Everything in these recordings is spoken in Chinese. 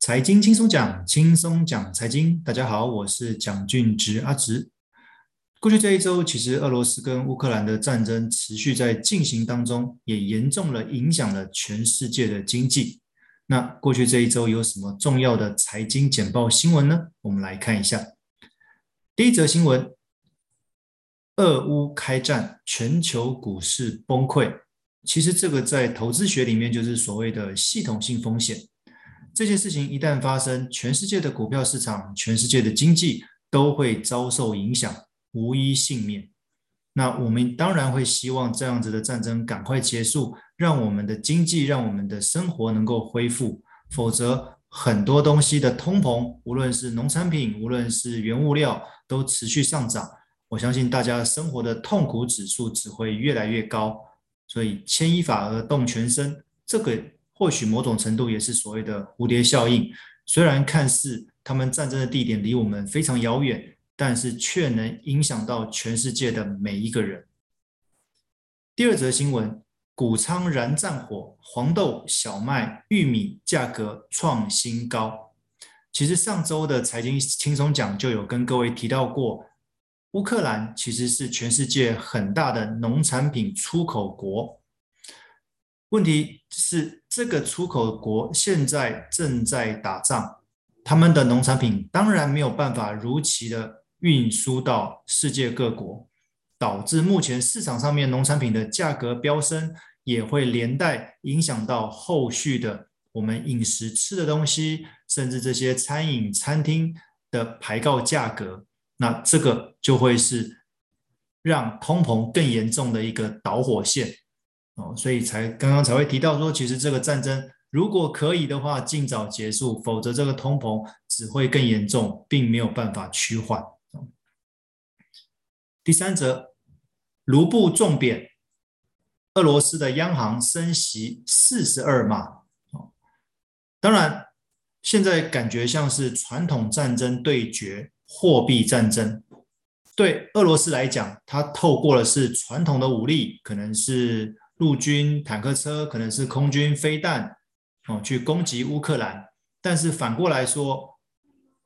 财经轻松讲，轻松讲财经。大家好，我是蒋俊植阿植。过去这一周，其实俄罗斯跟乌克兰的战争持续在进行当中，也严重了影响了全世界的经济。那过去这一周有什么重要的财经简报新闻呢？我们来看一下。第一则新闻：俄乌开战，全球股市崩溃。其实这个在投资学里面就是所谓的系统性风险。这件事情一旦发生，全世界的股票市场、全世界的经济都会遭受影响，无一幸免。那我们当然会希望这样子的战争赶快结束，让我们的经济、让我们的生活能够恢复。否则，很多东西的通膨，无论是农产品，无论是原物料，都持续上涨。我相信大家生活的痛苦指数只会越来越高。所以牵一发而动全身，这个或许某种程度也是所谓的蝴蝶效应。虽然看似他们战争的地点离我们非常遥远，但是却能影响到全世界的每一个人。第二则新闻：谷仓燃战火，黄豆、小麦、玉米价格创新高。其实上周的财经轻松讲就有跟各位提到过。乌克兰其实是全世界很大的农产品出口国，问题是这个出口国现在正在打仗，他们的农产品当然没有办法如期的运输到世界各国，导致目前市场上面农产品的价格飙升，也会连带影响到后续的我们饮食吃的东西，甚至这些餐饮餐厅的牌告价格。那这个就会是让通膨更严重的一个导火线所以才刚刚才会提到说，其实这个战争如果可以的话，尽早结束，否则这个通膨只会更严重，并没有办法趋缓。第三则，卢布重贬，俄罗斯的央行升息四十二码。当然，现在感觉像是传统战争对决。货币战争对俄罗斯来讲，它透过的是传统的武力，可能是陆军坦克车，可能是空军飞弹，哦，去攻击乌克兰。但是反过来说，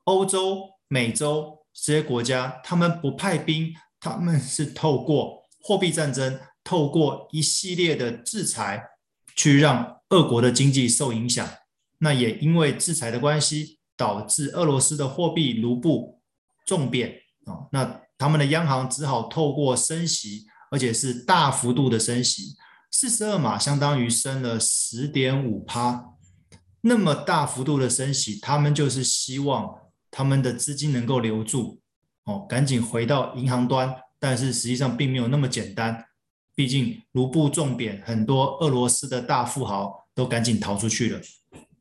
欧洲、美洲这些国家，他们不派兵，他们是透过货币战争，透过一系列的制裁，去让俄国的经济受影响。那也因为制裁的关系，导致俄罗斯的货币卢布。重贬啊，那他们的央行只好透过升息，而且是大幅度的升息，四十二码相当于升了十点五趴，那么大幅度的升息，他们就是希望他们的资金能够留住哦，赶紧回到银行端，但是实际上并没有那么简单，毕竟卢布重贬，很多俄罗斯的大富豪都赶紧逃出去了，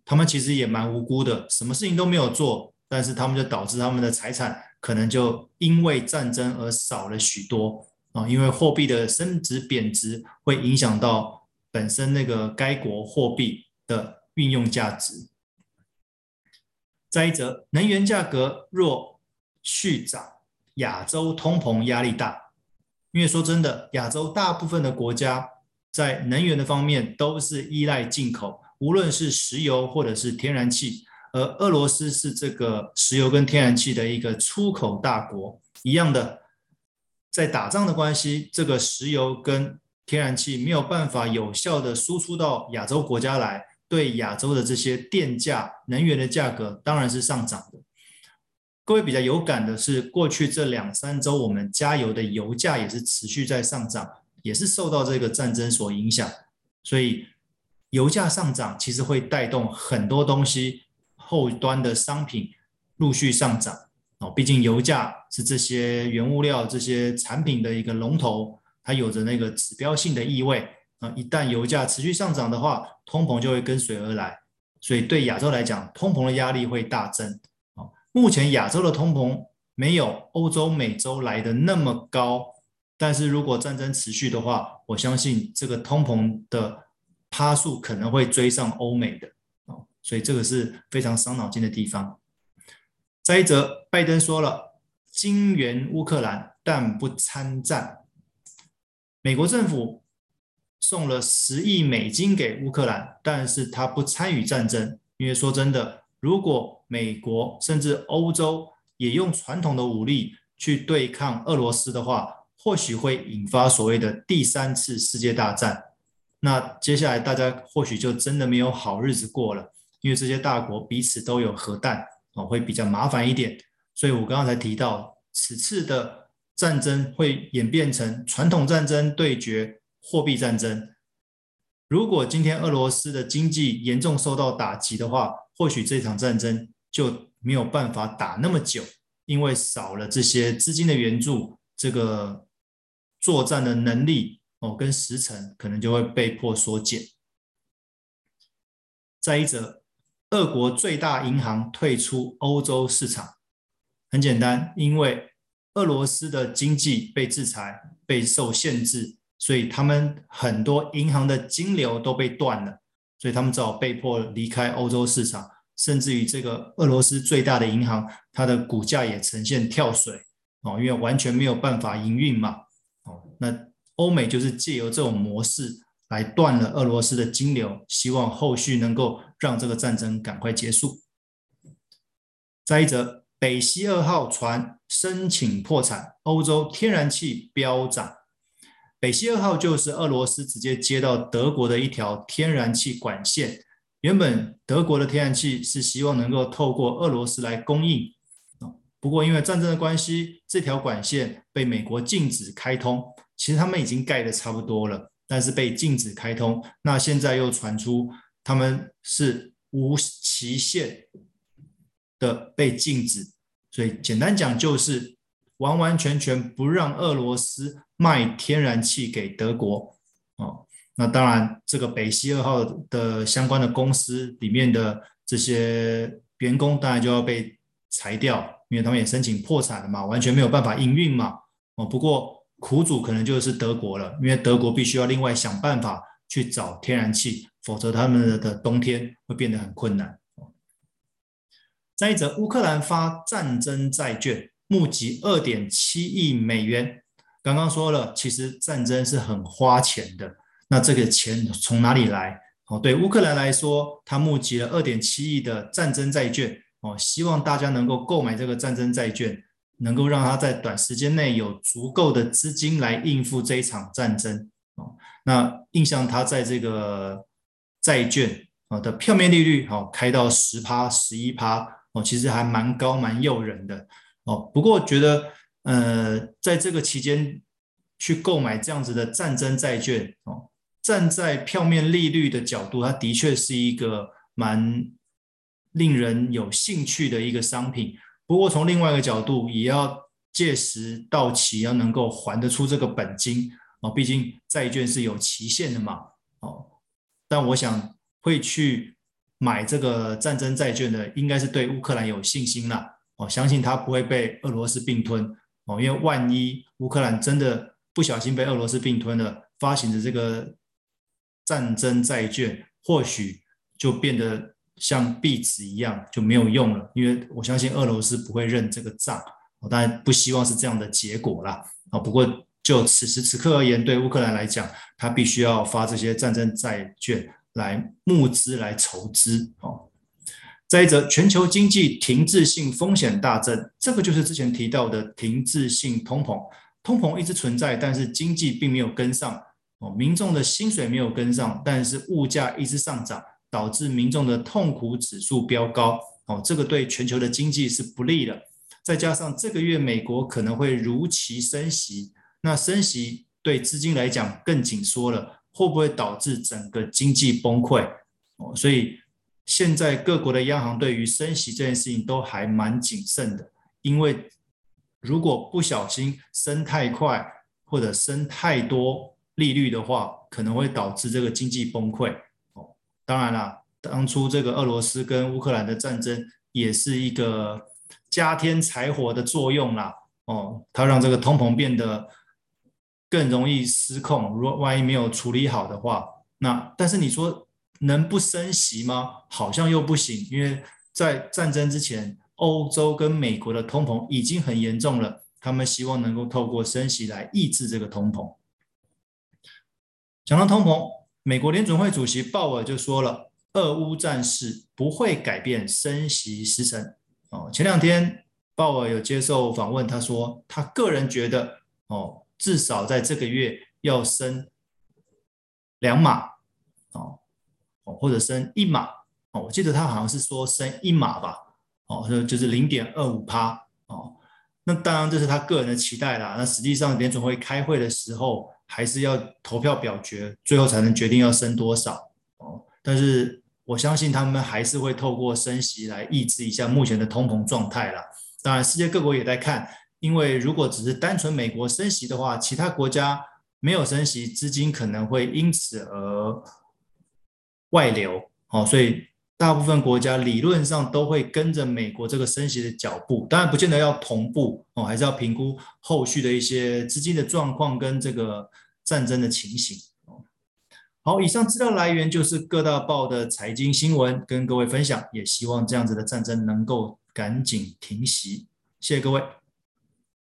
他们其实也蛮无辜的，什么事情都没有做，但是他们就导致他们的财产。可能就因为战争而少了许多啊，因为货币的升值贬值会影响到本身那个该国货币的运用价值。再一则，能源价格若续涨，亚洲通膨压力大。因为说真的，亚洲大部分的国家在能源的方面都是依赖进口，无论是石油或者是天然气。而俄罗斯是这个石油跟天然气的一个出口大国，一样的，在打仗的关系，这个石油跟天然气没有办法有效的输出到亚洲国家来，对亚洲的这些电价、能源的价格当然是上涨的。各位比较有感的是，过去这两三周我们加油的油价也是持续在上涨，也是受到这个战争所影响，所以油价上涨其实会带动很多东西。后端的商品陆续上涨哦，毕竟油价是这些原物料、这些产品的一个龙头，它有着那个指标性的意味啊。一旦油价持续上涨的话，通膨就会跟随而来，所以对亚洲来讲，通膨的压力会大增啊。目前亚洲的通膨没有欧洲、美洲来的那么高，但是如果战争持续的话，我相信这个通膨的趴数可能会追上欧美的。所以这个是非常伤脑筋的地方。再一则，拜登说了，金援乌克兰，但不参战。美国政府送了十亿美金给乌克兰，但是他不参与战争。因为说真的，如果美国甚至欧洲也用传统的武力去对抗俄罗斯的话，或许会引发所谓的第三次世界大战。那接下来大家或许就真的没有好日子过了，因为这些大国彼此都有核弹，哦，会比较麻烦一点。所以我刚刚才提到，此次的战争会演变成传统战争对决货币战争。如果今天俄罗斯的经济严重受到打击的话，或许这场战争就没有办法打那么久，因为少了这些资金的援助，这个作战的能力哦跟时程可能就会被迫缩减。再一则，俄国最大银行退出欧洲市场，很简单，因为俄罗斯的经济被制裁、被受限制。所以他们很多银行的金流都被断了，所以他们只好被迫离开欧洲市场，甚至于这个俄罗斯最大的银行，它的股价也呈现跳水哦，因为完全没有办法营运嘛。哦，那欧美就是借由这种模式来断了俄罗斯的金流，希望后续能够让这个战争赶快结束。再一则，北溪二号船申请破产，欧洲天然气飙涨。北溪二号就是俄罗斯直接接到德国的一条天然气管线。原本德国的天然气是希望能够透过俄罗斯来供应，不过因为战争的关系，这条管线被美国禁止开通。其实他们已经盖得差不多了，但是被禁止开通。那现在又传出他们是无期限的被禁止，所以简单讲就是完完全全不让俄罗斯。卖天然气给德国，哦，那当然，这个北溪二号的相关的公司里面的这些员工当然就要被裁掉，因为他们也申请破产了嘛，完全没有办法营运嘛，哦，不过苦主可能就是德国了，因为德国必须要另外想办法去找天然气，否则他们的冬天会变得很困难。再一则，乌克兰发战争债券，募集二点七亿美元。刚刚说了，其实战争是很花钱的。那这个钱从哪里来？哦，对乌克兰来说，他募集了二点七亿的战争债券，哦，希望大家能够购买这个战争债券，能够让他在短时间内有足够的资金来应付这一场战争。哦，那印象他在这个债券啊的票面利率，哦，开到十趴、十一趴，哦，其实还蛮高、蛮诱人的。哦，不过觉得。呃，在这个期间去购买这样子的战争债券哦，站在票面利率的角度，它的确是一个蛮令人有兴趣的一个商品。不过从另外一个角度，也要届时到期要能够还得出这个本金哦，毕竟债券是有期限的嘛哦。但我想会去买这个战争债券的，应该是对乌克兰有信心啦哦，相信它不会被俄罗斯并吞。哦，因为万一乌克兰真的不小心被俄罗斯并吞了，发行的这个战争债券或许就变得像壁纸一样就没有用了。因为我相信俄罗斯不会认这个账，当然不希望是这样的结果啦。啊，不过就此时此刻而言，对乌克兰来讲，他必须要发这些战争债券来募资来筹资哦。再者，全球经济停滞性风险大增，这个就是之前提到的停滞性通膨。通膨一直存在，但是经济并没有跟上哦，民众的薪水没有跟上，但是物价一直上涨，导致民众的痛苦指数飙高哦，这个对全球的经济是不利的。再加上这个月美国可能会如期升息，那升息对资金来讲更紧缩了，会不会导致整个经济崩溃哦？所以。现在各国的央行对于升息这件事情都还蛮谨慎的，因为如果不小心升太快或者升太多利率的话，可能会导致这个经济崩溃。当然了，当初这个俄罗斯跟乌克兰的战争也是一个加添柴火的作用啦。哦，它让这个通膨变得更容易失控。如果万一没有处理好的话，那但是你说。能不升息吗？好像又不行，因为在战争之前，欧洲跟美国的通膨已经很严重了，他们希望能够透过升息来抑制这个通膨。讲到通膨，美国联准会主席鲍尔就说了，俄乌战事不会改变升息时程。哦，前两天鲍尔有接受访问，他说他个人觉得哦，至少在这个月要升两码哦，或者升一码哦。我记得他好像是说升一码吧，哦，就是零点二五趴哦。那当然这是他个人的期待啦。那实际上联准会开会的时候，还是要投票表决，最后才能决定要升多少哦。但是我相信他们还是会透过升息来抑制一下目前的通膨状态啦。当然，世界各国也在看，因为如果只是单纯美国升息的话，其他国家没有升息，资金可能会因此而外流哦。所以。大部分国家理论上都会跟着美国这个升息的脚步，当然不见得要同步哦，还是要评估后续的一些资金的状况跟这个战争的情形。好，以上资料来源就是各大报的财经新闻，跟各位分享，也希望这样子的战争能够赶紧停息。谢谢各位。